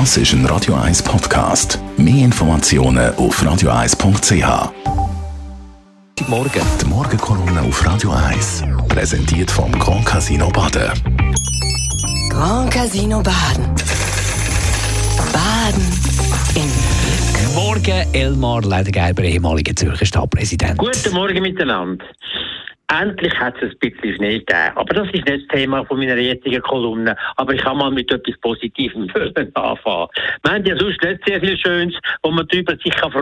Das ist ein Radio 1 Podcast. Mehr Informationen auf radio1.ch. Guten Morgen. Die Morgenkolumne auf Radio 1 präsentiert vom Grand Casino Baden. Grand Casino Baden. Baden im Glück. Morgen, Elmar Ledergerber, ehemaliger Zürcher Stadtpräsident. Guten Morgen miteinander. Endlich hat es ein bisschen Schnee gegeben. Aber das ist nicht das Thema von meiner jetzigen Kolumne. Aber ich kann mal mit etwas Positivem anfangen. Wir haben ja sonst nicht sehr viel Schönes, wo man darüber sich kann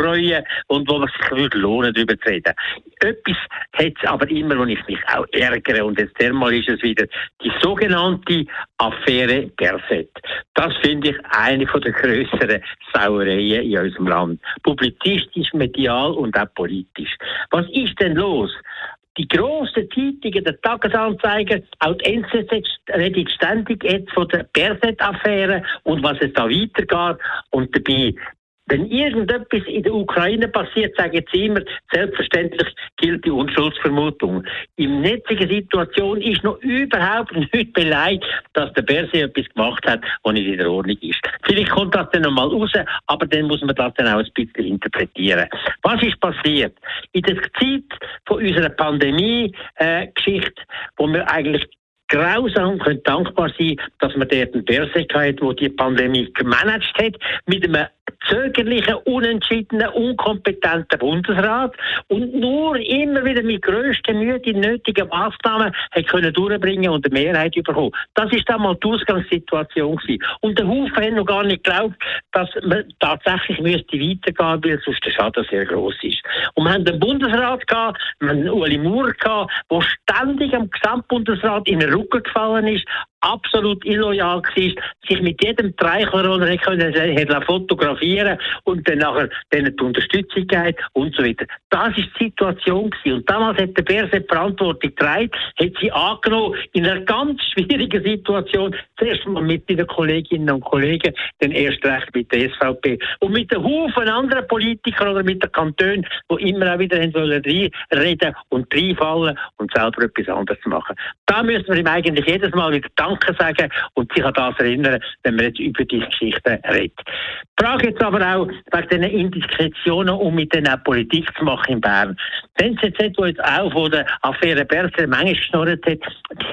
und wo man sich würde lohnen, darüber zu reden. Etwas hat es aber immer, wo ich mich auch ärgere. Und jetzt einmal ist es wieder die sogenannte Affäre Berset. Das finde ich eine von der grösseren Sauereien in unserem Land. Publizistisch, medial und auch politisch. Was ist denn los? Die grossen Zeitungen, der Tagesanzeiger, auch die NZZ redet ständig jetzt von der Berset-Affäre und was es da weitergeht. Und dabei wenn irgendetwas in der Ukraine passiert, sagen sie immer, selbstverständlich gilt die Unschuldsvermutung. In jetzigen Situation ist noch überhaupt nicht beleidigt, dass der Berse etwas gemacht hat, was nicht in der Ordnung ist. Vielleicht kommt das dann nochmal raus, aber dann muss man das dann auch ein bisschen interpretieren. Was ist passiert? In der Zeit von unserer Pandemie-Geschichte, wo wir eigentlich grausam können dankbar sein, dass man dort einen Berse hat, der die Pandemie gemanagt hat, mit einem zögerlichen, unentschiedenen, unkompetenten Bundesrat und nur immer wieder mit grösster Mühe die nötigen Maßnahmen hat können durchbringen und eine Mehrheit bekommen. Das ist damals die Ausgangssituation gewesen. Und der Haufen hat noch gar nicht geglaubt, dass man tatsächlich müsste weitergehen, weil sonst der Schaden sehr groß ist. Und wir haben den Bundesrat gehabt, wir haben Uli Maurer gehabt, der ständig am Gesamtbundesrat in den Rücken gefallen ist, absolut illoyal war, sich mit jedem Treichler können fotografieren und dann nachher denen die Unterstützung geben und so weiter. Das ist die Situation gewesen. Und damals hat der Berse Verantwortung getragen, hat sie angenommen in einer ganz schwierigen Situation, zuerst mal mit den Kolleginnen und Kollegen, dann erst recht mit der SVP und mit den Haufen anderen Politikern oder mit den Kantonen, die immer auch wieder reden und reinfallen und selber etwas anderes machen. Da müssen wir ihm eigentlich jedes Mal wieder danken Danke sagen und sich an das erinnern, wenn man jetzt über diese Geschichten redet. Die Frage jetzt aber auch wegen diesen Indiskretionen, um mit denen auch Politik zu machen in Bern. Die NZZ, die jetzt auch von der Affäre Berser manchmal geschnurrt hat,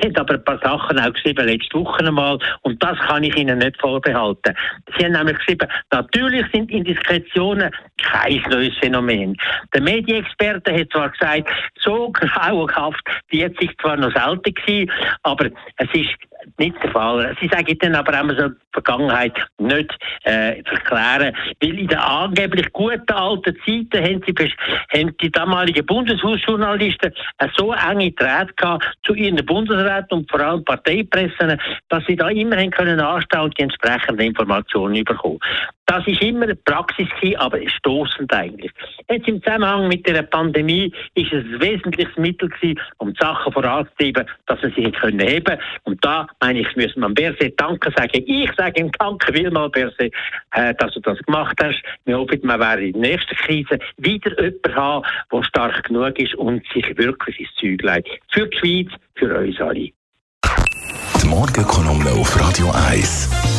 die hat aber ein paar Sachen auch geschrieben, letzte Woche einmal, und das kann ich Ihnen nicht vorbehalten. Sie haben nämlich geschrieben, natürlich sind Indiskretionen kein neues Phänomen. Der Medienexperte hat zwar gesagt, so grauenhaft, hat sich zwar noch selten gewesen, aber es ist nicht der Fall. Sie sagen dann aber auch so die Vergangenheit nicht äh, erklären, weil in den angeblich guten alten Zeiten haben, sie, haben die damaligen Bundeshausjournalisten so enge Draht gehabt zu ihren Bundesräten und vor allem Parteipressen, dass sie da immer haben können anstellen und die entsprechenden Informationen bekommen. Das ist immer eine Praxis aber stoßend eigentlich. Jetzt im Zusammenhang mit der Pandemie ist es ein wesentliches Mittel gewesen, um die Sachen voranzutreiben, dass man sie können heben. Und da meine ich, müssen wir Berse Danke sagen. Ich sage ihm Danke vielmal, Berse, äh, dass du das gemacht hast. Wir hoffen, wir werden in der nächsten Krise wieder jemanden haben, der stark genug ist und sich wirklich ins Zeug leitet. Für die Schweiz, für uns alle. Die Morgenkolumne auf Radio 1.